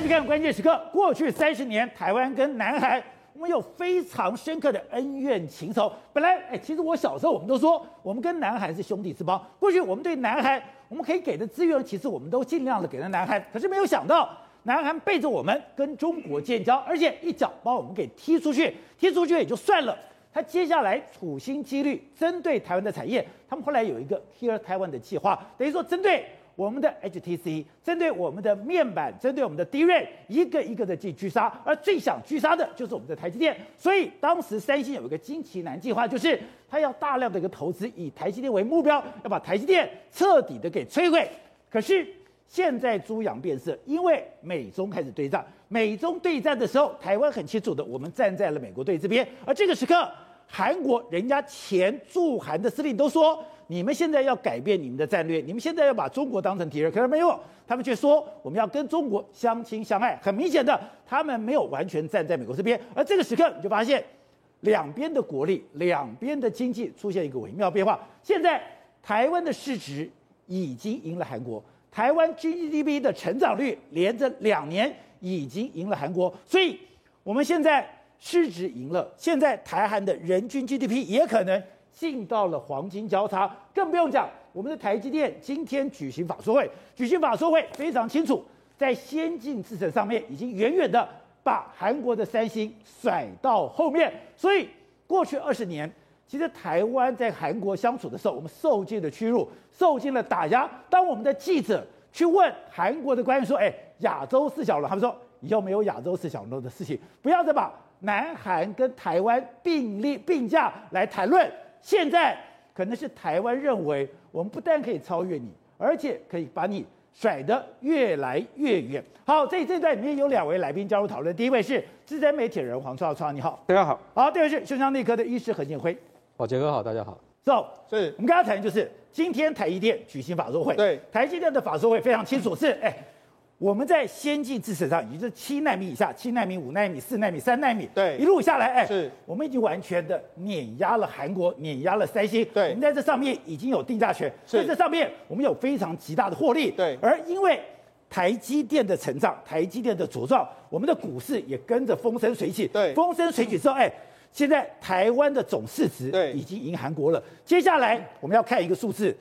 欢迎看关键时刻。过去三十年，台湾跟南韩，我们有非常深刻的恩怨情仇。本来，哎，其实我小时候，我们都说我们跟南韩是兄弟之邦。过去我们对南韩，我们可以给的资源，其实我们都尽量的给了南韩。可是没有想到，南韩背着我们跟中国建交，而且一脚把我们给踢出去。踢出去也就算了，他接下来处心积虑针对台湾的产业，他们后来有一个 Here Taiwan 的计划，等于说针对。我们的 HTC 针对我们的面板，针对我们的 d r a 一个一个的去狙杀，而最想狙杀的就是我们的台积电。所以当时三星有一个惊奇男计划，就是他要大量的一个投资，以台积电为目标，要把台积电彻底的给摧毁。可是现在猪羊变色，因为美中开始对战，美中对战的时候，台湾很清楚的，我们站在了美国队这边。而这个时刻，韩国人家前驻韩的司令都说。你们现在要改变你们的战略，你们现在要把中国当成敌人，可是没有，他们却说我们要跟中国相亲相爱。很明显的，他们没有完全站在美国这边。而这个时刻，你就发现两边的国力、两边的经济出现一个微妙变化。现在台湾的市值已经赢了韩国，台湾 GDP 的成长率连着两年已经赢了韩国，所以我们现在市值赢了，现在台韩的人均 GDP 也可能。进到了黄金交叉，更不用讲，我们的台积电今天举行法说会，举行法说会非常清楚，在先进制程上面已经远远的把韩国的三星甩到后面。所以过去二十年，其实台湾在韩国相处的时候，我们受尽了屈辱，受尽了打压。当我们的记者去问韩国的官员说：“哎，亚洲四小龙，他们说以后没有亚洲四小龙的事情，不要再把南韩跟台湾并列并驾来谈论。”现在可能是台湾认为，我们不但可以超越你，而且可以把你甩得越来越远。好，这这段里面有两位来宾加入讨论。第一位是资深媒体人黄创创，你好，大家好。好，第二位是胸腔内科的医师何建辉，宝杰哥好，大家好。So，是我们刚刚谈的就是今天台积电举行法说会，对，台积电的法说会非常清楚，是哎。我们在先进制程上，也就是七纳米以下，七纳米、五纳米、四纳米、三纳米，对，一路下来，哎，是，我们已经完全的碾压了韩国，碾压了三星，对，我们在这上面已经有定价权，在这上面我们有非常极大的获利，对，而因为台积电的成长，台积电的茁壮，我们的股市也跟着风生水起，对，风生水起之后，哎，现在台湾的总市值，对，已经赢韩国了，接下来我们要看一个数字。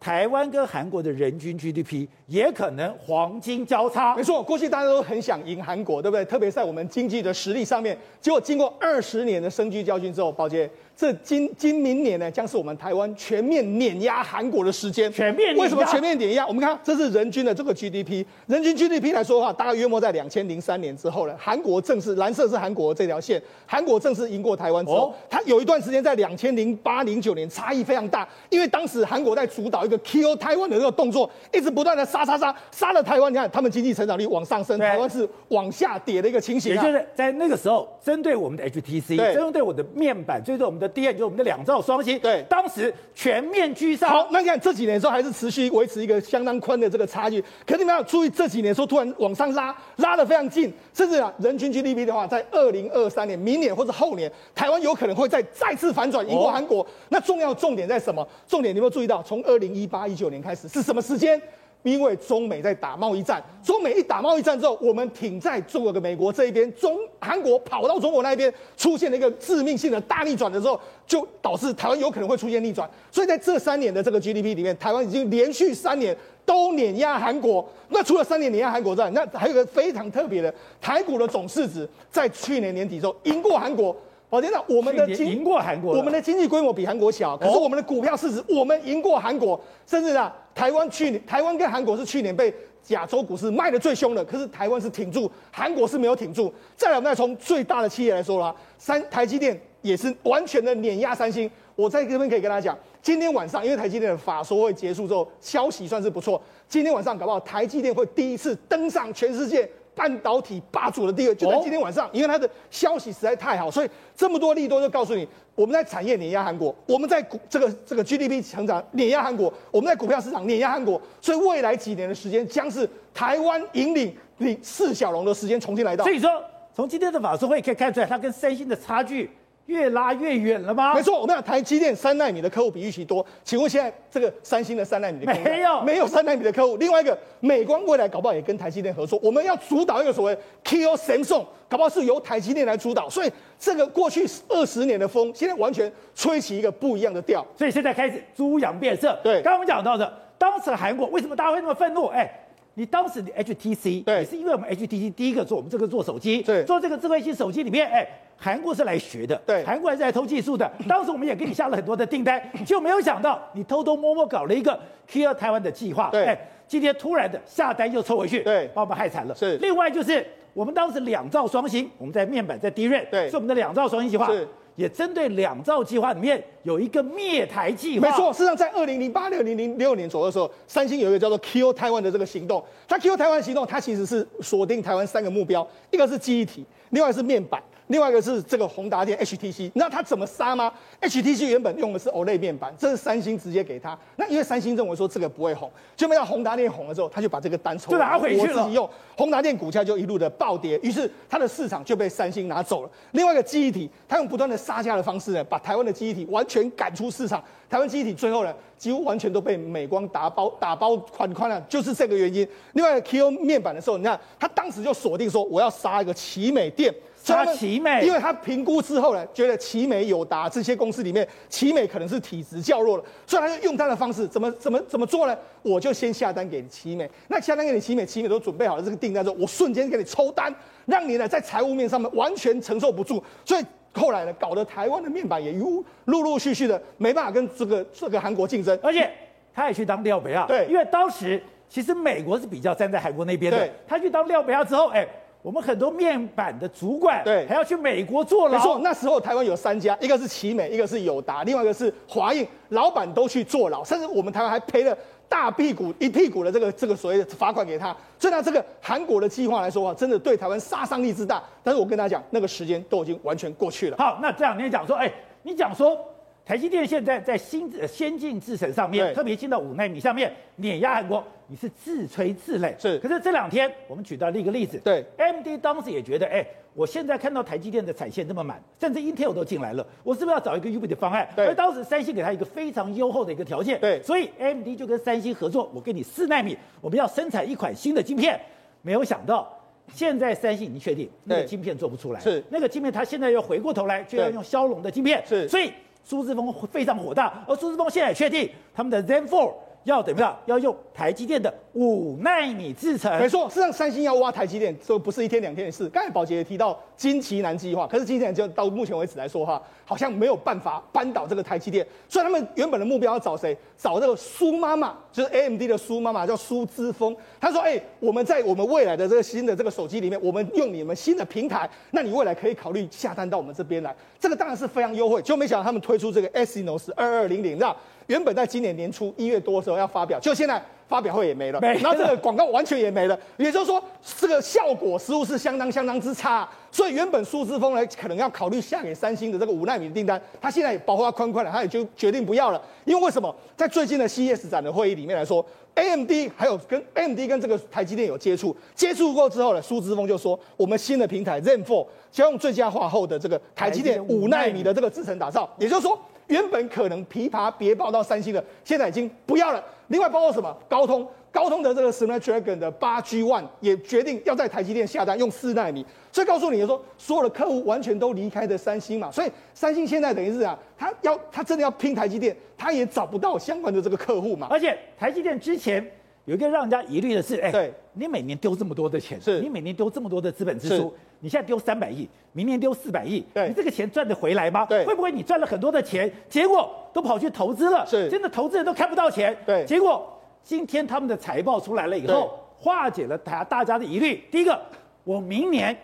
台湾跟韩国的人均 GDP 也可能黄金交叉。没错，过去大家都很想赢韩国，对不对？特别在我们经济的实力上面，结果经过二十年的深具教训之后，宝杰。这今今明年呢，将是我们台湾全面碾压韩国的时间。全面为什么全面碾压？我们看，这是人均的这个 GDP，人均 GDP 来说的话，大概约莫在两千零三年之后呢。韩国正式蓝色是韩国这条线，韩国正式赢过台湾之后，哦、它有一段时间在两千零八零九年差异非常大，因为当时韩国在主导一个 Kill Taiwan 的这个动作，一直不断的杀杀杀杀了台湾。你看，他们经济成长率往上升，台湾是往下跌的一个情形、啊。也就是在那个时候，针对我们的 HTC，针对我的面板，针对我们的。第二就是我们的两兆双星，对，当时全面居上。好，那你看这几年的时候还是持续维持一个相当宽的这个差距。可是你们要注意，这几年说突然往上拉，拉得非常近，甚至啊，人均 GDP 的话，在二零二三年、明年或者后年，台湾有可能会再再次反转赢过韩国。那重要重点在什么？重点你有没有注意到，从二零一八一九年开始是什么时间？因为中美在打贸易战，中美一打贸易战之后，我们挺在中国的美国这一边，中韩国跑到中国那一边，出现了一个致命性的大逆转的时候，就导致台湾有可能会出现逆转。所以在这三年的这个 GDP 里面，台湾已经连续三年都碾压韩国。那除了三年碾压韩国之外，那还有一个非常特别的，台股的总市值在去年年底之后赢过韩国。宝杰，那我们的经赢过韩国，我们的经济规模比韩国小，可是我们的股票市值我们赢过韩国，甚至啊，台湾去年台湾跟韩国是去年被亚洲股市卖的最凶的，可是台湾是挺住，韩国是没有挺住。再来，我们再从最大的企业来说啦，三台积电也是完全的碾压三星。我在这边可以跟大家讲，今天晚上因为台积电的法说会结束之后，消息算是不错，今天晚上搞不好台积电会第一次登上全世界。半导体霸主的地位就在今天晚上，因为它的消息实在太好，所以这么多利多就告诉你，我们在产业碾压韩国，我们在股这个这个 GDP 成长碾压韩国，我们在股票市场碾压韩国，所以未来几年的时间将是台湾引领领四小龙的时间重新来到。所以说，从今天的法说会可以看出来，它跟三星的差距越拉越远了吗？没错，我们讲台积电三纳米的客户比预期多，请问现在这个三星的三纳米的客户没有没有三纳米的客户？另外一个美光未来搞不好也跟台积电合作，我们要主导一个所谓 Kill Samsung，搞不好是由台积电来主导，所以这个过去二十年的风，现在完全吹起一个不一样的调，所以现在开始猪羊变色。对，刚刚我们讲到的，当时韩国为什么大家会那么愤怒？哎。你当时的 HTC 对，也是因为我们 HTC 第一个做我们这个做手机，对，做这个智慧型手机里面，哎，韩国是来学的，对，韩国还是来偷技术的。当时我们也给你下了很多的订单，就没有想到你偷偷摸摸搞了一个 Kill 台湾的计划，对，哎，今天突然的下单又抽回去，对，把我们害惨了。是，另外就是我们当时两兆双星，我们在面板在 DRAM，对，是我们的两兆双星计划。是。也针对两兆计划里面有一个灭台计划，没错。事实上，在二零零八、六零零六年左右的时候，三星有一个叫做 Kill Taiwan 的这个行动。它 Kill Taiwan 行动，它其实是锁定台湾三个目标，一个是记忆体，另外是面板。另外一个是这个宏达电 HTC，那它怎么杀吗？HTC 原本用的是 OLED 面板，这是三星直接给他。那因为三星认为说这个不会红，就没想到宏达电红了之后，他就把这个单抽，就拿回去了。我自己用宏达电股价就一路的暴跌，于是它的市场就被三星拿走了。另外一个记忆体，他用不断的杀价的方式呢，把台湾的记忆体完全赶出市场。台湾记忆体最后呢，几乎完全都被美光打包打包款款了，就是这个原因。另外 Q 面板的时候，你看他当时就锁定说，我要杀一个奇美电。杀奇美，因为他评估之后呢，觉得奇美、友达这些公司里面，奇美可能是体质较弱了，所以他就用他的方式，怎么怎么怎么做呢？我就先下单给奇美，那下单给你奇美，奇美都准备好了这个订单之后，我瞬间给你抽单，让你呢在财务面上面完全承受不住，所以后来呢，搞得台湾的面板也陆陆陆续续的没办法跟这个这个韩国竞争，而且他也去当廖北亚，对，因为当时其实美国是比较站在韩国那边的，他去当廖北亚之后，哎。我们很多面板的主管，对，还要去美国坐牢。没错，那时候台湾有三家，一个是奇美，一个是友达，另外一个是华映，老板都去坐牢，甚至我们台湾还赔了大屁股一屁股的这个这个所谓的罚款给他。所以呢，这个韩国的计划来说啊，真的对台湾杀伤力之大。但是我跟大家讲，那个时间都已经完全过去了。好，那这两天讲说，哎，你讲说。台积电现在在新先进制程上面，特别进到五纳米上面碾压韩国，你是自吹自擂。是，可是这两天我们举到了一个例子，对，AMD 当时也觉得，哎，我现在看到台积电的产线这么满，甚至 Intel 都进来了，我是不是要找一个 UB 的方案？对。而当时三星给他一个非常优厚的一个条件，对，所以 AMD 就跟三星合作，我给你四纳米，我们要生产一款新的晶片。没有想到，现在三星已经确定那个晶片做不出来，是那个晶片，他现在又回过头来就要用骁龙的晶片，是，所以。苏志峰非常火大，而苏志峰现在也确定他们的 Zen 4要怎么样？要用台积电的五奈米制程。没错，实上三星要挖台积电，这不是一天两天的事。刚才宝杰也提到金旗南计划，可是金旗南就到目前为止来说哈，好像没有办法扳倒这个台积电。所以他们原本的目标要找谁？找这个苏妈妈，就是 AMD 的苏妈妈，叫苏姿丰。他说：“哎、我们在我们未来的这个新的这个手机里面，我们用你们新的平台，那你未来可以考虑下单到我们这边来。这个当然是非常优惠。就没想到他们推出这个 Sinos 二二零零，让。原本在今年年初一月多的时候要发表，就现在发表会也没了，然后这个广告完全也没了，也就是说这个效果似乎是相当相当之差。所以原本苏姿丰呢可能要考虑下给三星的这个五纳米的订单，他现在也保护他宽宽了，他也就决定不要了。因为为什么？在最近的 CES 展的会议里面来说，AMD 还有跟 AMD 跟这个台积电有接触，接触过之后呢，苏之峰就说我们新的平台 Zen 4将用最佳化后的这个台积电五纳米的这个制程打造，也就是说。原本可能琵琶别报到三星的，现在已经不要了。另外包括什么？高通，高通的这个 Snapdragon 的八 G One 也决定要在台积电下单用四纳米。所以告诉你说，所有的客户完全都离开的三星嘛。所以三星现在等于是啊，他要他真的要拼台积电，他也找不到相关的这个客户嘛。而且台积电之前有一个让人家疑虑的是，哎，对，你每年丢这么多的钱，是你每年丢这么多的资本支出。你现在丢三百亿，明年丢四百亿，对，你这个钱赚得回来吗？对，会不会你赚了很多的钱，结果都跑去投资了？是，真的投资人都看不到钱。对，结果今天他们的财报出来了以后，化解了大大家的疑虑。第一个，我明年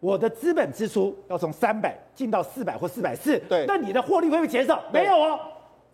我的资本支出要从三百进到四百或四百四，对，那你的获利会不会减少？没有哦，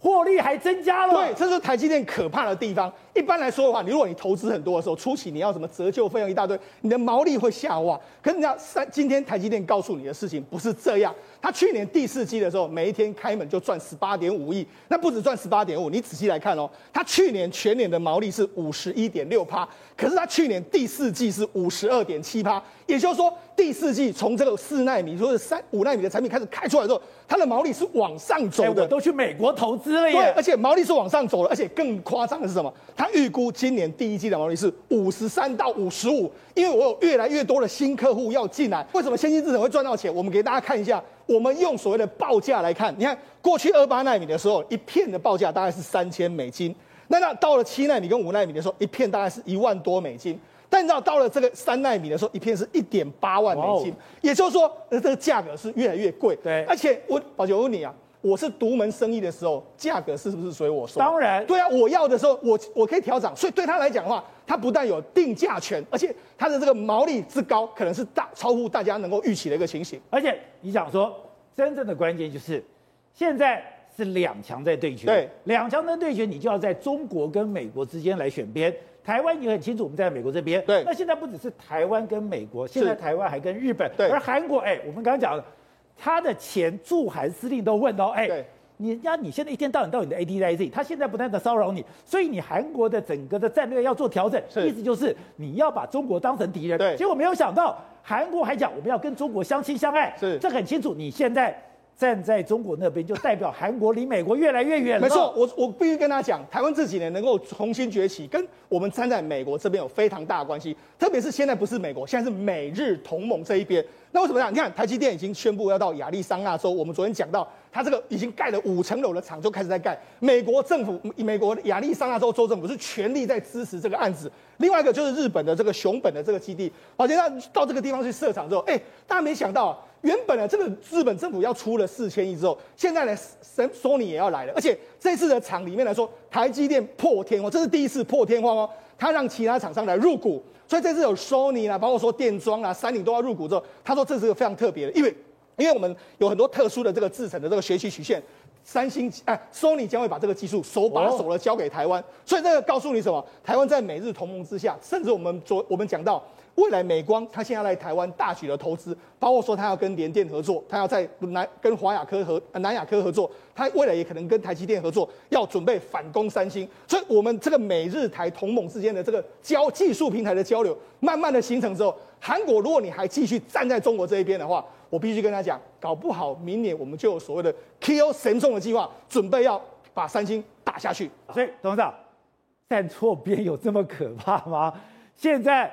获利还增加了。对，这是台积电可怕的地方。一般来说的话，你如果你投资很多的时候，初期你要什么折旧费用一大堆，你的毛利会下滑。可是你知道，三今天台积电告诉你的事情不是这样。他去年第四季的时候，每一天开门就赚十八点五亿，那不止赚十八点五，你仔细来看哦，他去年全年的毛利是五十一点六趴，可是他去年第四季是五十二点七趴，也就是说第四季从这个四纳米或者三五纳米的产品开始开出来之后，它的毛利是往上走的。我都去美国投资了耶。对，而且毛利是往上走了，而且更夸张的是什么？他预估今年第一季的毛利是五十三到五十五，因为我有越来越多的新客户要进来。为什么先进制程会赚到钱？我们给大家看一下，我们用所谓的报价来看，你看过去二八纳米的时候，一片的报价大概是三千美金，那那到了七纳米跟五纳米的时候，一片大概是一万多美金。但你知道到了这个三纳米的时候，一片是一点八万美金，也就是说，呃，这个价格是越来越贵。对，而且我宝姐，我问你啊。我是独门生意的时候，价格是不是随我说？当然，对啊，我要的时候，我我可以调涨，所以对他来讲的话，他不但有定价权，而且他的这个毛利之高，可能是大超乎大家能够预期的一个情形。而且你想说，真正的关键就是，现在是两强在对决，对，两强的对决，你就要在中国跟美国之间来选边。台湾你很清楚，我们在美国这边，对。那现在不只是台湾跟美国，现在台湾还跟日本，对。而韩国，哎，我们刚刚讲了。他的前驻韩司令都问到：“哎，你家你现在一天到晚到你的 ADIZ，他现在不断的骚扰你，所以你韩国的整个的战略要做调整，意思就是你要把中国当成敌人。对，结果没有想到韩国还讲我们要跟中国相亲相爱，是，这很清楚。你现在站在中国那边，就代表韩国离美国越来越远了。没错，我我必须跟他讲，台湾这几年能够重新崛起，跟我们站在美国这边有非常大的关系，特别是现在不是美国，现在是美日同盟这一边。”那为什么呢？你看，台积电已经宣布要到亚利桑那州。我们昨天讲到，他这个已经盖了五层楼的厂，就开始在盖。美国政府，美国亚利桑那州州政府是全力在支持这个案子。另外一个就是日本的这个熊本的这个基地，而且他到这个地方去设厂之后，哎，大家没想到，原本呢这个日本政府要出了四千亿之后，现在呢，索索尼也要来了。而且这次的厂里面来说，台积电破天荒，这是第一次破天荒哦，他让其他厂商来入股。所以这次有 Sony 啦，包括说电装啦、三菱都要入股之后，他说这是个非常特别的，因为因为我们有很多特殊的这个制成的这个学习曲线，三星哎 Sony 将会把这个技术手把手的交给台湾，所以这个告诉你什么？台湾在美日同盟之下，甚至我们昨我们讲到。未来美光，它现在来台湾大举的投资，包括说它要跟联电合作，它要在南跟华亚科和南亚科合作，它未来也可能跟台积电合作，要准备反攻三星。所以，我们这个美日台同盟之间的这个交技术平台的交流，慢慢的形成之后，韩国如果你还继续站在中国这一边的话，我必须跟他讲，搞不好明年我们就有所谓的 Kill 神众的计划，准备要把三星打下去。所以，董事长站错边有这么可怕吗？现在。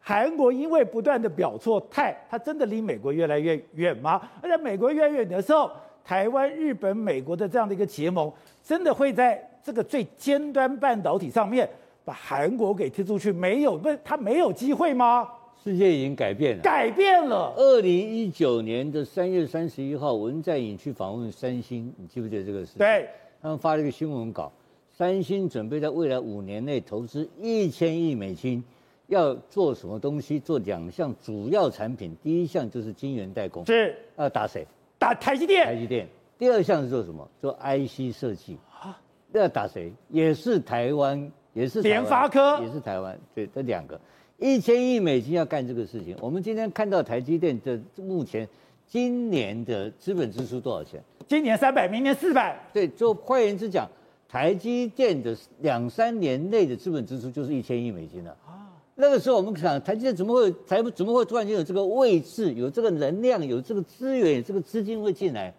韩国因为不断的表错态，它真的离美国越来越远吗？而且美国越来越远的时候，台湾、日本、美国的这样的一个结盟，真的会在这个最尖端半导体上面把韩国给踢出去？没有，不，它没有机会吗？世界已经改变了，改变了。二零一九年的三月三十一号，文在寅去访问三星，你记不记得这个事？对，他们发了一个新闻稿，三星准备在未来五年内投资一千亿美金。要做什么东西？做两项主要产品，第一项就是晶圆代工，是要打谁？打台积电。台积电。第二项是做什么？做 IC 设计啊？要打谁？也是台湾，也是联发科，也是台湾。对，这两个一千亿美金要干这个事情。我们今天看到台积电的目前今年的资本支出多少钱？今年三百，明年四百。对，就换言之讲，台积电的两三年内的资本支出就是一千亿美金了。啊那个时候我们想，台积电怎么会才怎么会突然间有这个位置，有这个能量，有这个资源，有这个资金会进来？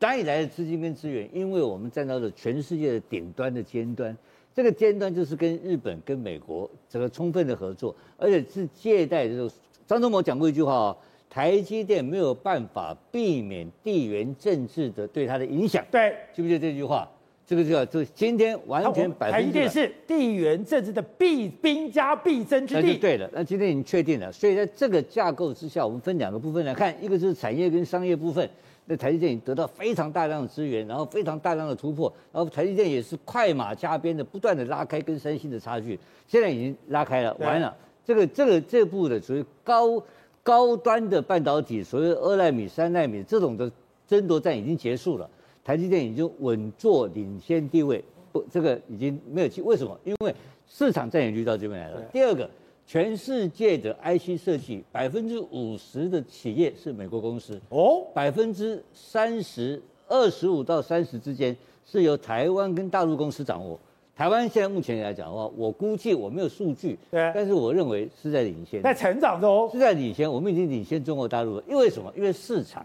哪里来的资金跟资源？因为我们站到了全世界的顶端的尖端，这个尖端就是跟日本、跟美国这个充分的合作，而且是借贷的时候。张忠谋讲过一句话哦，台积电没有办法避免地缘政治的对它的影响。对，记不记得这句话？这个叫就今天完全百分之百。台积电是地缘政治的必兵家必争之地。那就对了，那今天已经确定了。所以在这个架构之下，我们分两个部分来看，一个是产业跟商业部分。那台积电已经得到非常大量的资源，然后非常大量的突破，然后台积电也是快马加鞭的不断的拉开跟三星的差距。现在已经拉开了，完了。这个这个这部的属于高高端的半导体，所谓二纳米、三纳米这种的争夺战已经结束了。台积电已经稳坐领先地位，不，这个已经没有机。为什么？因为市场占有率到这边来了。第二个，全世界的 IC 设计百分之五十的企业是美国公司哦，百分之三十二十五到三十之间是由台湾跟大陆公司掌握。台湾现在目前来讲的话，我估计我没有数据，对，但是我认为是在领先，在成长中，是在领先。我们已经领先中国大陆了，因为什么？因为市场，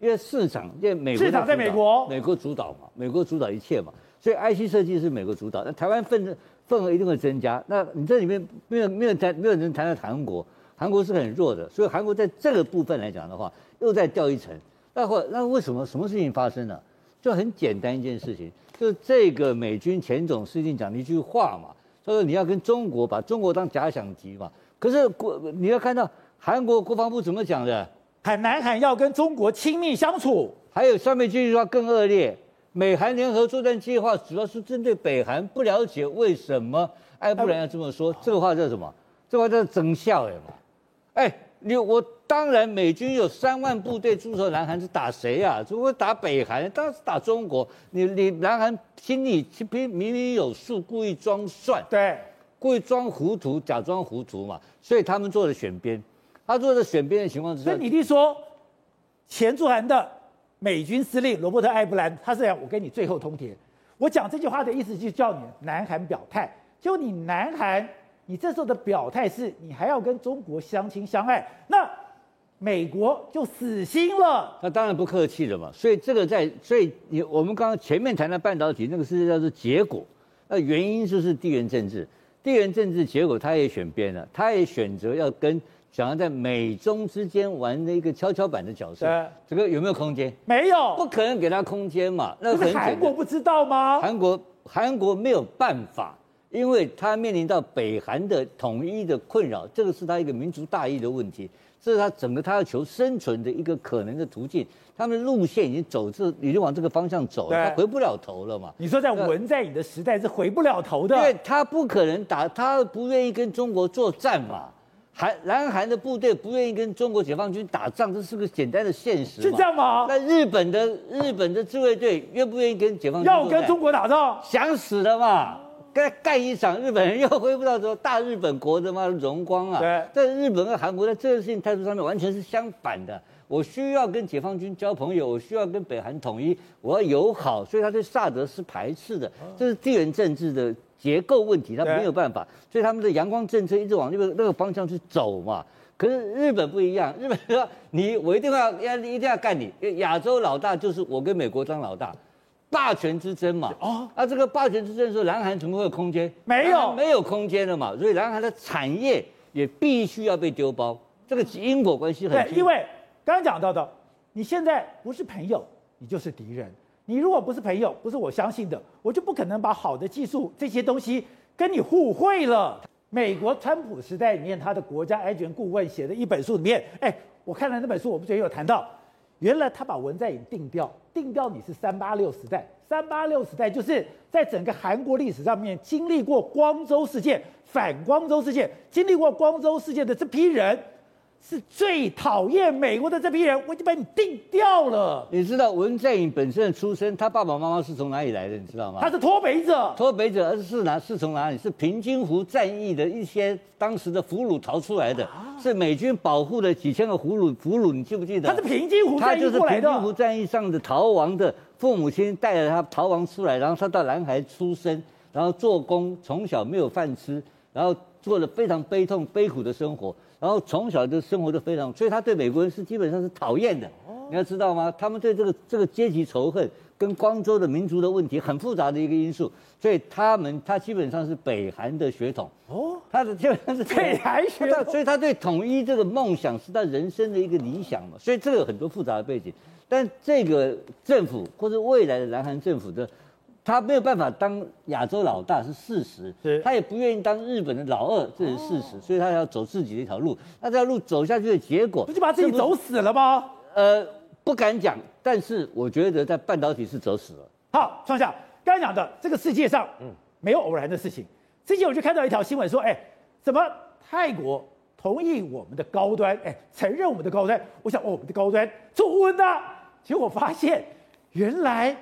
因为市场，因为美国市场在美国，美国主导嘛，美国主导一切嘛，所以 IC 设计是美国主导。那台湾份份额一定会增加。那你这里面没有没有谈没有人谈到韩国，韩国是很弱的，所以韩国在这个部分来讲的话，又再掉一层。那或那为什么什么事情发生了？就很简单一件事情。就这个美军前总司令讲的一句话嘛，他说你要跟中国把中国当假想敌嘛。可是国你要看到韩国国防部怎么讲的，喊南韩要跟中国亲密相处。还有上面这句话更恶劣，美韩联合作战计划主要是针对北韩，不了解为什么艾布兰要这么说，这个话叫什么？这个话叫增效哎嘛，哎。你我当然，美军有三万部队驻守南韩是打谁啊？如果打北韩，当然是打中国。你你南韩心里明明明有数，故意装蒜，对，故意装糊涂，假装糊涂嘛。所以他们做了选边，他做的选边的情况之下，所以你弟说，前驻韩的美军司令罗伯特·艾布兰，他是讲我跟你最后通牒。我讲这句话的意思，就叫你南韩表态，就你南韩。你这时候的表态是，你还要跟中国相亲相爱，那美国就死心了。那当然不客气了嘛。所以这个在，所以你我们刚刚前面谈的半导体那个是叫做结果，那原因就是地缘政治，地缘政治结果他也选边了，他也选择要跟想要在美中之间玩的一个跷跷板的角色。这个有没有空间？没有，不可能给他空间嘛。那是韩国不知道吗？韩国韩国没有办法。因为他面临到北韩的统一的困扰，这个是他一个民族大义的问题，这是他整个他要求生存的一个可能的途径。他们的路线已经走这，已经往这个方向走了，他回不了头了嘛。你说在文在寅的时代是回不了头的，因为他不可能打，他不愿意跟中国作战嘛。韩南韩的部队不愿意跟中国解放军打仗，这是个简单的现实。是这样吗？那日本的日本的自卫队愿不愿意跟解放军要跟中国打仗？想死了嘛。再干一场，日本人又恢复到说大日本国的嘛荣光啊！对，在日本和韩国在这个事情态度上面完全是相反的。我需要跟解放军交朋友，我需要跟北韩统一，我要友好，所以他对萨德是排斥的。这是地缘政治的结构问题，他没有办法，所以他们的阳光政策一直往那个那个方向去走嘛。可是日本不一样，日本说你我一定要要一定要干你，亚洲老大就是我跟美国当老大。霸权之争嘛，哦，那、啊、这个霸权之争说南韩怎么会有空间？没有，没有空间了嘛，所以南韩的产业也必须要被丢包，这个因果关系很。对，因为刚刚讲到的，你现在不是朋友，你就是敌人。你如果不是朋友，不是我相信的，我就不可能把好的技术这些东西跟你互惠了。美国川普时代里面，他的国家安全顾问写的一本书里面，哎，我看了那本书，我不觉得有谈到。原来他把文在寅定掉，定掉你是三八六时代，三八六时代就是在整个韩国历史上面经历过光州事件、反光州事件，经历过光州事件的这批人。是最讨厌美国的这批人，我已经把你定掉了。你知道文在寅本身的出身，他爸爸妈妈是从哪里来的？你知道吗？他是脱北者。脱北者，而是哪？是从哪里？是平津湖战役的一些当时的俘虏逃出来的，啊、是美军保护了几千个俘虏。俘虏，你记不记得？他是平津湖战役过来的。他就是平津湖战役上的逃亡的父母亲带着他逃亡出来，然后他到南海出生，然后做工，从小没有饭吃，然后过了非常悲痛悲苦的生活。然后从小就生活的非常，所以他对美国人是基本上是讨厌的。你要知道吗？他们对这个这个阶级仇恨跟光州的民族的问题很复杂的一个因素，所以他们他基本上是北韩的血统。哦，他的基本上是北韩血统，所以他对统一这个梦想是他人生的一个理想嘛。所以这个有很多复杂的背景，但这个政府或者未来的南韩政府的。他没有办法当亚洲老大是事实，他也不愿意当日本的老二，这是事实，所以他要走自己的一条路。那这条路走下去的结果，不就把自己走死了吗？呃，不敢讲，但是我觉得在半导体是走死了。好，创下刚才讲的这个世界上，嗯，没有偶然的事情。之前我就看到一条新闻说，哎，怎么泰国同意我们的高端，哎，承认我们的高端？我想，哦，我们的高端做温的，结果发现。原来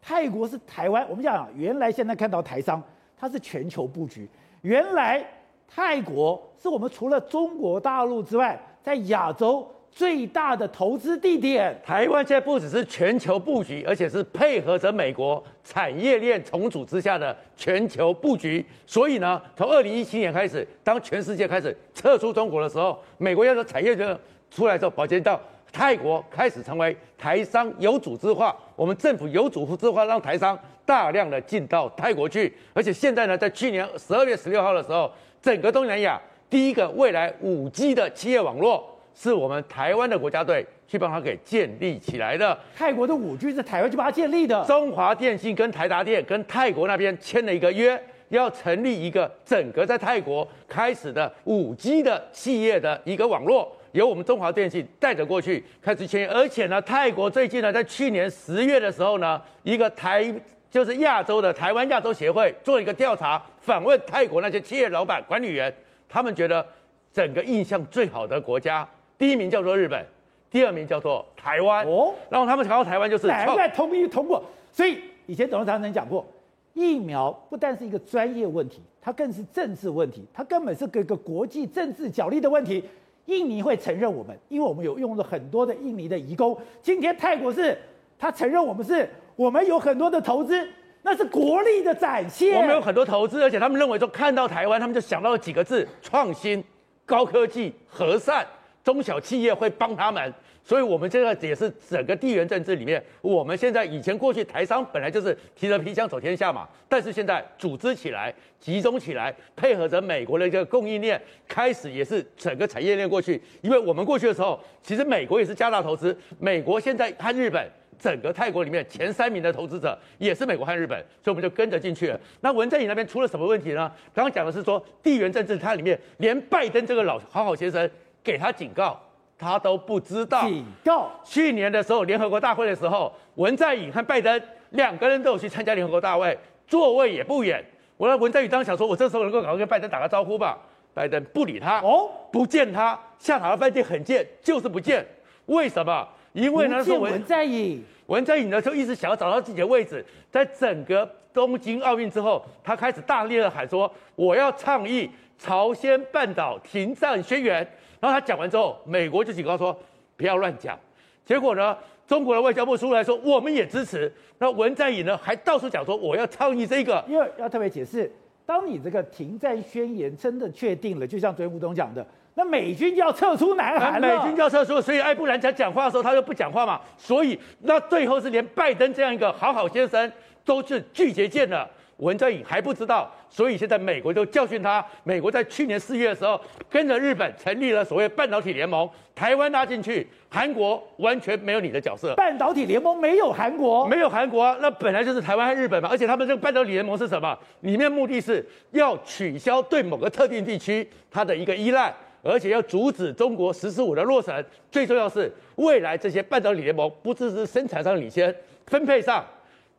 泰国是台湾，我们讲啊，原来现在看到台商，它是全球布局。原来泰国是我们除了中国大陆之外，在亚洲最大的投资地点。台湾现在不只是全球布局，而且是配合着美国产业链重组之下的全球布局。所以呢，从二零一七年开始，当全世界开始撤出中国的时候，美国要的产业链出来之后，保监到。泰国开始成为台商有组织化，我们政府有组织化，让台商大量的进到泰国去，而且现在呢，在去年十二月十六号的时候，整个东南亚第一个未来五 G 的企业网络，是我们台湾的国家队去帮他给建立起来的。泰国的五 G 是台湾去帮他建立的。中华电信跟台达电跟泰国那边签了一个约，要成立一个整个在泰国开始的五 G 的企业的一个网络。由我们中华电信带着过去开始签约，而且呢，泰国最近呢，在去年十月的时候呢，一个台就是亚洲的台湾亚洲协会做一个调查，访问泰国那些企业老板、管理员，他们觉得整个印象最好的国家，第一名叫做日本，第二名叫做台湾。哦，然后他们想到台湾就是难怪通一通过。所以以前董事长曾讲过，疫苗不但是一个专业问题，它更是政治问题，它根本是个个国际政治角力的问题。印尼会承认我们，因为我们有用了很多的印尼的移工。今天泰国是，他承认我们是，我们有很多的投资，那是国力的展现。我们有很多投资，而且他们认为说看到台湾，他们就想到了几个字：创新、高科技、和善，中小企业会帮他们。所以，我们现在也是整个地缘政治里面，我们现在以前过去台商本来就是提着皮箱走天下嘛，但是现在组织起来、集中起来，配合着美国的一个供应链，开始也是整个产业链过去。因为我们过去的时候，其实美国也是加大投资，美国现在和日本整个泰国里面前三名的投资者也是美国和日本，所以我们就跟着进去了。那文在寅那边出了什么问题呢？刚刚讲的是说地缘政治，它里面连拜登这个老好好先生给他警告。他都不知道。警告。去年的时候，联合国大会的时候，文在寅和拜登两个人都有去参加联合国大会，座位也不远。我让文在寅当时想说，我这时候能够赶快跟拜登打个招呼吧。拜登不理他，哦，不见他，下塔的饭店很贱，就是不见。为什么？因为呢，说文在寅，文在寅呢就一直想要找到自己的位置。在整个东京奥运之后，他开始大力的喊说，我要倡议朝鲜半岛停战宣言。然后他讲完之后，美国就警告说不要乱讲。结果呢，中国的外交部出来说我们也支持。那文在寅呢还到处讲说我要倡议这个。因为要特别解释，当你这个停战宣言真的确定了，就像昨天吴董讲的，那美军就要撤出南韩了。美军就要撤出，所以艾布兰讲讲话的时候他就不讲话嘛。所以那最后是连拜登这样一个好好先生都是拒绝见了。文在寅还不知道，所以现在美国就教训他。美国在去年四月的时候，跟着日本成立了所谓半导体联盟，台湾拉进去，韩国完全没有你的角色。半导体联盟没有韩国，没有韩国啊，那本来就是台湾和日本嘛。而且他们这个半导体联盟是什么？里面目的是要取消对某个特定地区它的一个依赖，而且要阻止中国“十四五”的落成。最重要是，未来这些半导体联盟不只是生产上领先，分配上，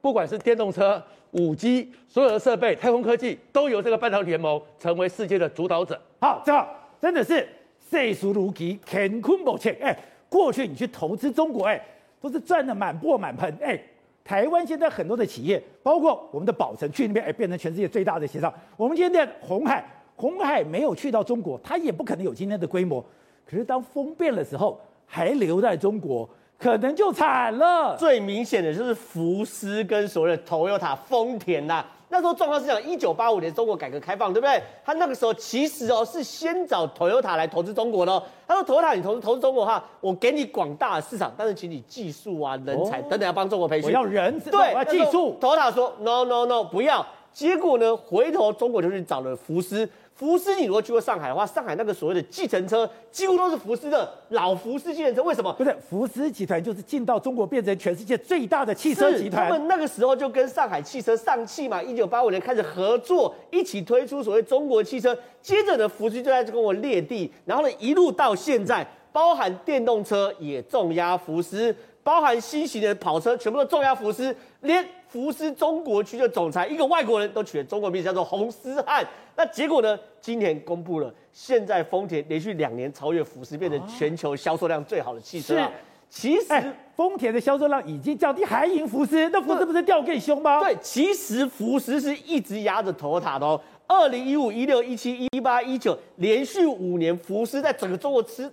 不管是电动车。五 G 所有的设备、太空科技都由这个半导体联盟成为世界的主导者。好，正好真的是岁数如棋，乾坤莫测。哎，过去你去投资中国，哎，都是赚得满钵满盆。哎，台湾现在很多的企业，包括我们的宝成，去那边哎变成全世界最大的协商。我们今天的鸿海，红海没有去到中国，它也不可能有今天的规模。可是当风变的时候，还留在中国。可能就惨了。最明显的就是福斯跟所谓的 Toyota 丰田呐、啊。那时候状况是讲，一九八五年中国改革开放，对不对？他那个时候其实哦是先找 Toyota 来投资中国的、哦。他说，Toyota 你投资投资中国的话，我给你广大的市场，但是请你技术啊、人才等等要帮中国培训。我要人，对，我要技术。Toyota 说 No No No 不要。结果呢，回头中国就去找了福斯。福斯，你如果去过上海的话，上海那个所谓的计程车几乎都是福斯的老福斯计程车。为什么？不是福斯集团就是进到中国变成全世界最大的汽车集团。他们那个时候就跟上海汽车上汽嘛，一九八五年开始合作，一起推出所谓中国汽车。接着呢，福斯就在这跟我列地，然后呢一路到现在，包含电动车也重压福斯，包含新型的跑车全部都重压福斯，连。福斯中国区的总裁，一个外国人都取了中国名字，叫做洪思汉。那结果呢？今年公布了，现在丰田连续两年超越福斯，变成全球销售量最好的汽车啊。其实。哎丰田的销售量已经降低，还赢福斯，那福斯不是掉更凶吗？对，其实福斯是一直压着 Toyota 的哦。二零一五、一六、一七、一八、一九，连续五年，福斯在整个中国吃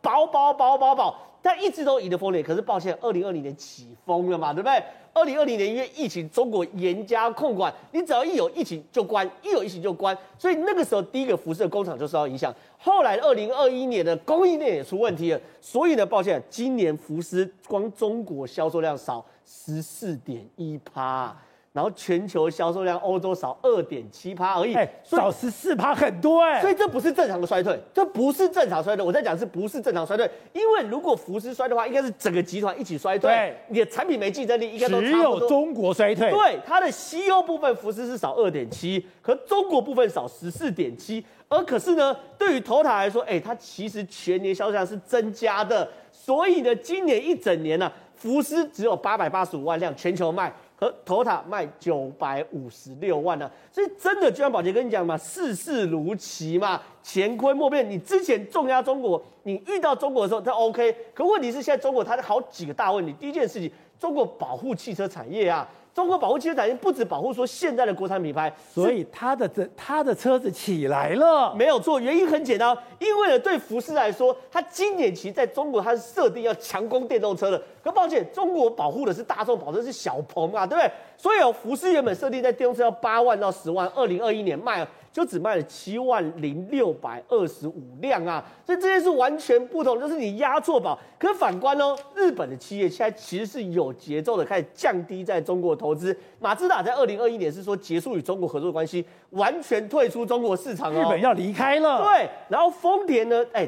饱饱饱饱饱，但一直都赢得丰田。可是抱歉，二零二零年起风了嘛，对不对？二零二零年因为疫情，中国严加控管，你只要一有疫情就关，一有疫情就关，所以那个时候第一个福斯的工厂就受到影响。后来二零二一年的供应链也出问题了，所以呢，抱歉，今年福斯光中国销售量少十四点一趴。然后全球销售量，欧洲少二点七趴而已，哎，少十四趴很多哎，所以这不是正常的衰退，这不是正常衰退。我在讲是不是正常衰退？因为如果福斯衰退的话，应该是整个集团一起衰退，对，你的产品没竞争力，应该都只有中国衰退。对，它的西欧部分福斯是少二点七，可中国部分少十四点七，而可是呢，对于 Toyota 来说，哎，它其实全年销售量是增加的，所以呢，今年一整年呢、啊，福斯只有八百八十五万辆全球卖。和头塔卖九百五十六万呢、所以真的就像宝杰跟你讲嘛，世事如棋嘛，乾坤莫变。你之前重压中国，你遇到中国的时候它 OK，可问题是现在中国它的好几个大问题。第一件事情，中国保护汽车产业啊。中国保护汽车产业不止保护说现在的国产品牌，所以他的这它的车子起来了，没有错。原因很简单，因为呢，对福斯来说，它今年其实在中国它是设定要强攻电动车的。可抱歉，中国保护的是大众，保的是小鹏啊，对不对？所以哦，福斯原本设定在电动车要八万到十万，二零二一年卖。就只卖了七万零六百二十五辆啊，所以这些是完全不同，就是你押错宝。可是反观哦，日本的企业现在其实是有节奏的开始降低在中国投资。马自达在二零二一年是说结束与中国合作的关系，完全退出中国市场哦，日本要离开了。对，然后丰田呢，哎，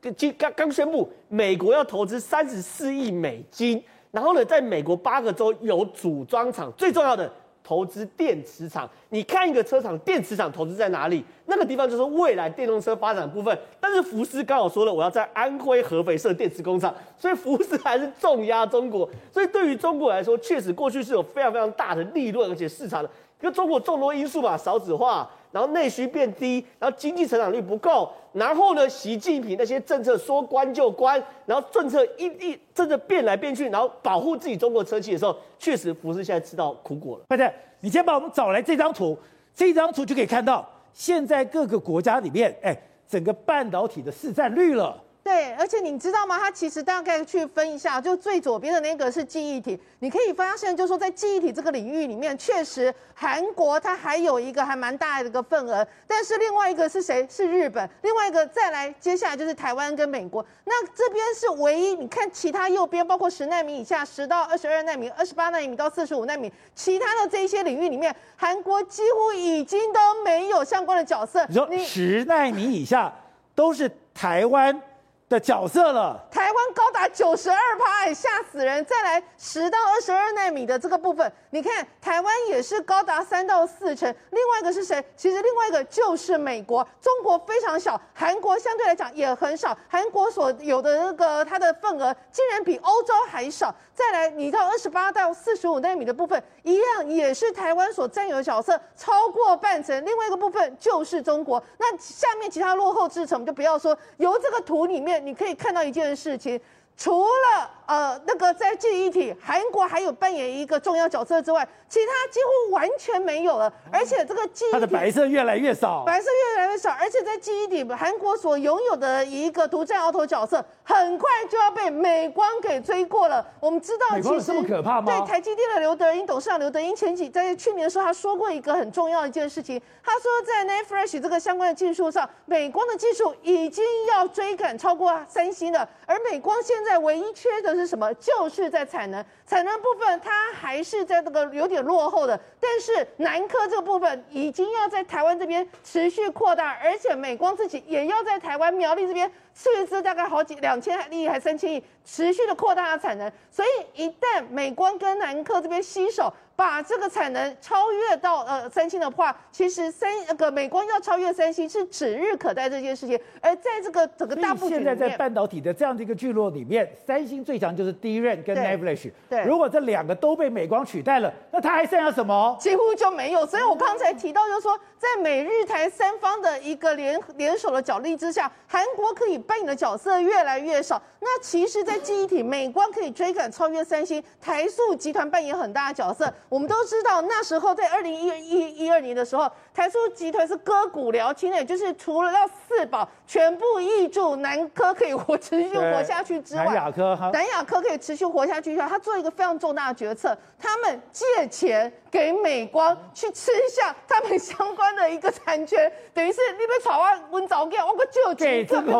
刚刚刚宣布美国要投资三十四亿美金，然后呢，在美国八个州有组装厂，最重要的。投资电池厂，你看一个车厂电池厂投资在哪里？那个地方就是未来电动车发展部分。但是福斯刚好说了，我要在安徽合肥设电池工厂，所以福斯还是重压中国。所以对于中国来说，确实过去是有非常非常大的利润，而且市场的，因为中国众多因素嘛，少子化。然后内需变低，然后经济成长率不够，然后呢，习近平那些政策说关就关，然后政策一一政策变来变去，然后保护自己中国车企的时候，确实福斯现在吃到苦果了。快点，你先把我们找来这张图，这张图就可以看到现在各个国家里面，哎，整个半导体的市占率了。对，而且你知道吗？它其实大概去分一下，就最左边的那个是记忆体，你可以发现，就是说在记忆体这个领域里面，确实韩国它还有一个还蛮大的一个份额，但是另外一个是谁？是日本，另外一个再来，接下来就是台湾跟美国。那这边是唯一，你看其他右边，包括十纳米以下，十到二十二纳米，二十八纳米到四十五纳米，其他的这一些领域里面，韩国几乎已经都没有相关的角色。你说十纳米以下都是台湾的角色了，台湾高达九十二趴，吓死人！再来十到二十二奈米的这个部分，你看台湾也是高达三到四成。另外一个是谁？其实另外一个就是美国，中国非常小，韩国相对来讲也很少。韩国所有的那个它的份额竟然比欧洲还少。再来，你到二十八到四十五奈米的部分，一样也是台湾所占有的角色超过半成。另外一个部分就是中国。那下面其他落后制程，我们就不要说。由这个图里面。你可以看到一件事情，除了呃那个在记忆体，韩国还有扮演一个重要角色之外，其他几乎完全没有了。而且这个记忆体，它的白色越来越少，白色越来越少。而且在记忆体，韩国所拥有的一个独占鳌头角色，很快就要被美光给追过了。我们知道，美光这么可怕吗？对，台积电的刘德英董事长刘德英前几在去年的时候，他说过一个很重要的一件事情，他说在 NAND Flash 这个相关的技术上，美光的技术已经要追赶超过三星了。而美光现在在唯一缺的是什么？就是在产能。产能部分，它还是在这个有点落后的，但是南科这个部分已经要在台湾这边持续扩大，而且美光自己也要在台湾苗栗这边斥资大概好几两千亿还三千亿，持续的扩大它的产能。所以一旦美光跟南科这边携手，把这个产能超越到呃三星的话，其实三那个美光要超越三星是指日可待这件事情。而在这个整个大布局里面，现在在半导体的这样的一个聚落里面，三星最强就是 DRAM 跟 NAND Flash。对。对如果这两个都被美光取代了，那它还剩下什么？几乎就没有。所以我刚才提到，就是说，在美日台三方的一个联联手的角力之下，韩国可以扮演的角色越来越少。那其实，在记忆体，美光可以追赶超越三星，台塑集团扮演很大的角色。我们都知道，那时候在二零一一一二年的时候，台塑集团是割骨疗亲，的就是除了要四宝全部挹注南科可以活持续活下去之外，南亚科哈，南亚科可以持续活下去之外，他做一个非常重大的决策，他们借钱给美光去吃下他们相关的一个产权，等于是你被炒完温早给我个救急，这个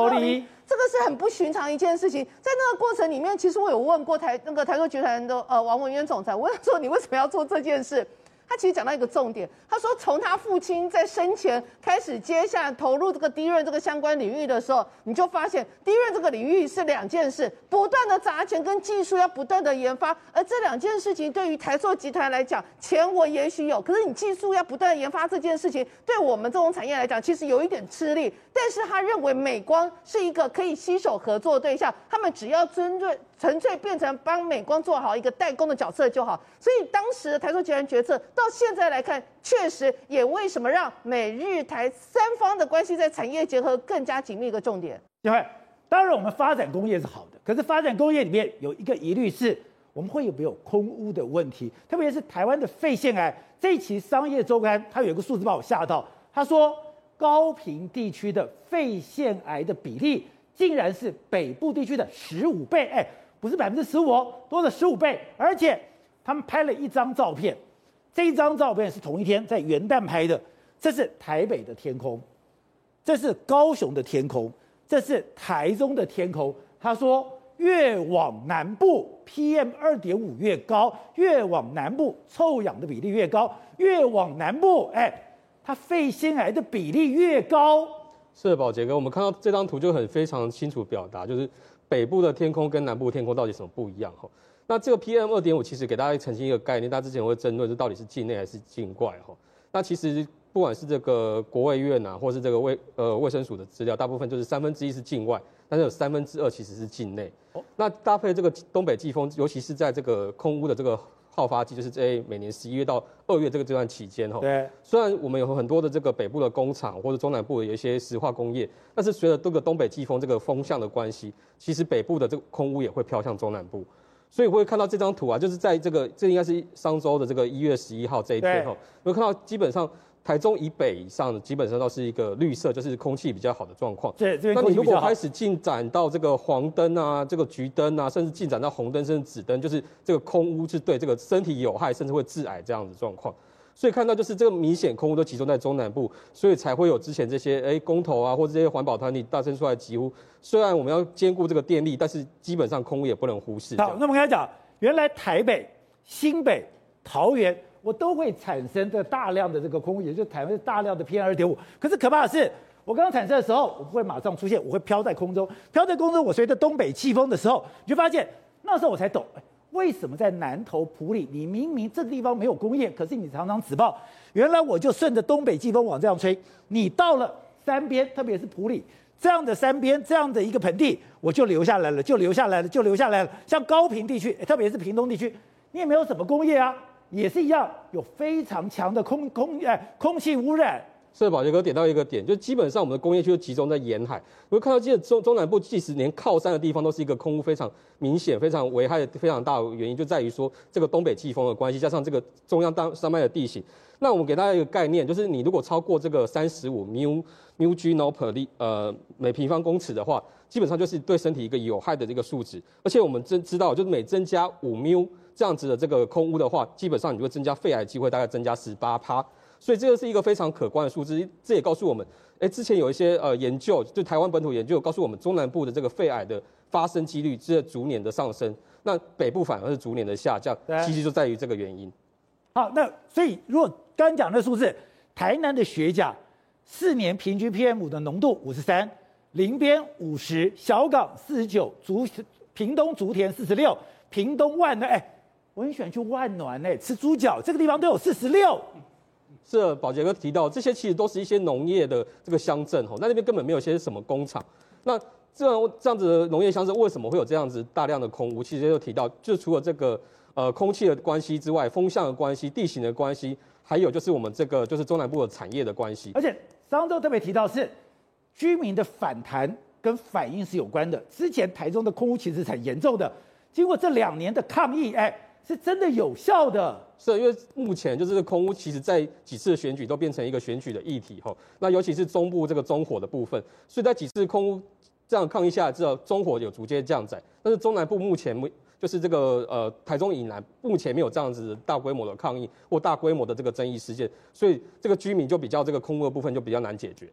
这个是很不寻常一件事情。在那个过程里面，其实我有问过台那个台塑集团的呃王文渊总裁，我问他说，你为什么要做这件事？他其实讲到一个重点，他说从他父亲在生前开始接下投入这个 DRAM 这个相关领域的时候，你就发现 DRAM 这个领域是两件事，不断的砸钱跟技术要不断的研发，而这两件事情对于台塑集团来讲，钱我也许有，可是你技术要不断的研发这件事情，对我们这种产业来讲，其实有一点吃力。但是他认为美光是一个可以携手合作对象，他们只要针对纯粹变成帮美光做好一个代工的角色就好。所以当时的台塑集团决策到现在来看，确实也为什么让美日台三方的关系在产业结合更加紧密一个重点。因为当然我们发展工业是好的，可是发展工业里面有一个疑虑是，我们会有没有空污的问题？特别是台湾的肺腺癌，这一期商业周刊它有一个数字把我吓到，他说。高屏地区的肺腺癌的比例，竟然是北部地区的十五倍，哎，不是百分之十五哦，多了十五倍。而且他们拍了一张照片，这一张照片是同一天在元旦拍的，这是台北的天空，这是高雄的天空，这是台中的天空。他说，越往南部 PM 二点五越高，越往南部臭氧的比例越高，越往南部，哎。它肺腺癌的比例越高，是的，宝杰哥，我们看到这张图就很非常清楚表达，就是北部的天空跟南部的天空到底什么不一样哈。那这个 PM 二点五其实给大家澄清一个概念，大家之前会争论这到底是境内还是境外哈。那其实不管是这个国卫院呐，或是这个卫呃卫生署的资料，大部分就是三分之一是境外，但是有三分之二其实是境内。那搭配这个东北季风，尤其是在这个空污的这个。爆发季就是在每年十一月到二月这个这段期间哈。对。虽然我们有很多的这个北部的工厂或者中南部的有一些石化工业，但是随着这个东北季风这个风向的关系，其实北部的这个空污也会飘向中南部。所以会看到这张图啊，就是在这个这应该是上周的这个一月十一号这一天哈，会看到基本上。台中以北以上的基本上都是一个绿色，就是空气比较好的状况。对，那你如果开始进展到这个黄灯啊，这个橘灯啊，甚至进展到红灯甚至紫灯，就是这个空污是对这个身体有害，甚至会致癌这样子状况。所以看到就是这个明显空污都集中在中南部，所以才会有之前这些哎公投啊，或者这些环保团体大声出来疾呼。虽然我们要兼顾这个电力，但是基本上空污也不能忽视。好，那我们刚才讲，原来台北、新北、桃园。我都会产生的大量的这个空污，也就是台湾大量的 PM 二点五。可是可怕的是，我刚刚产生的时候，我不会马上出现，我会飘在空中，飘在空中。我随着东北季风的时候，你就发现那时候我才懂，为什么在南投埔里，你明明这个地方没有工业，可是你常常紫爆。原来我就顺着东北季风往这样吹，你到了山边，特别是埔里这样的山边，这样的一个盆地，我就留下来了，就留下来了，就留下来了。像高屏地区，特别是屏东地区，你也没有什么工业啊。也是一样，有非常强的空空哎空气污染。是宝杰哥点到一个点，就基本上我们的工业区就集中在沿海。我会看到，其实中中南部即使连靠山的地方，都是一个空污非常明显、非常危害非常大的原因，就在于说这个东北季风的关系，加上这个中央当山脉的地形。那我们给大家一个概念，就是你如果超过这个三十五 mu mu g no per 立呃每平方公尺的话，基本上就是对身体一个有害的这个数值。而且我们真知道，就是每增加五 mu 这样子的这个空屋的话，基本上你会增加肺癌机会大概增加十八趴，所以这个是一个非常可观的数字。这也告诉我们，哎，之前有一些呃研究，就台湾本土研究告诉我们，中南部的这个肺癌的发生几率是逐年的上升，那北部反而是逐年的下降，其实就在于这个原因。好，那所以如果刚讲的数字，台南的学甲四年平均 PM 的浓度五十三，林边五十，小港四十九，竹屏东竹田四十六，屏东万的哎。我很喜欢去万峦呢，吃猪脚，这个地方都有四十六。是宝杰哥提到，这些其实都是一些农业的这个乡镇吼，那那边根本没有些什么工厂。那这样这样子的农业乡镇，为什么会有这样子大量的空污？其实就提到，就除了这个呃空气的关系之外，风向的关系、地形的关系，还有就是我们这个就是中南部的产业的关系。而且上周特别提到是居民的反弹，跟反应是有关的。之前台中的空污其实很严重的，经过这两年的抗议，哎，是真的有效的。是，因为目前就是空屋，其实在几次选举都变成一个选举的议题吼。那尤其是中部这个中火的部分，所以在几次空屋这样抗议下来之后，中火有逐渐降载，但是中南部目前没。就是这个呃，台中以南目前没有这样子大规模的抗议或大规模的这个争议事件，所以这个居民就比较这个空屋的部分就比较难解决。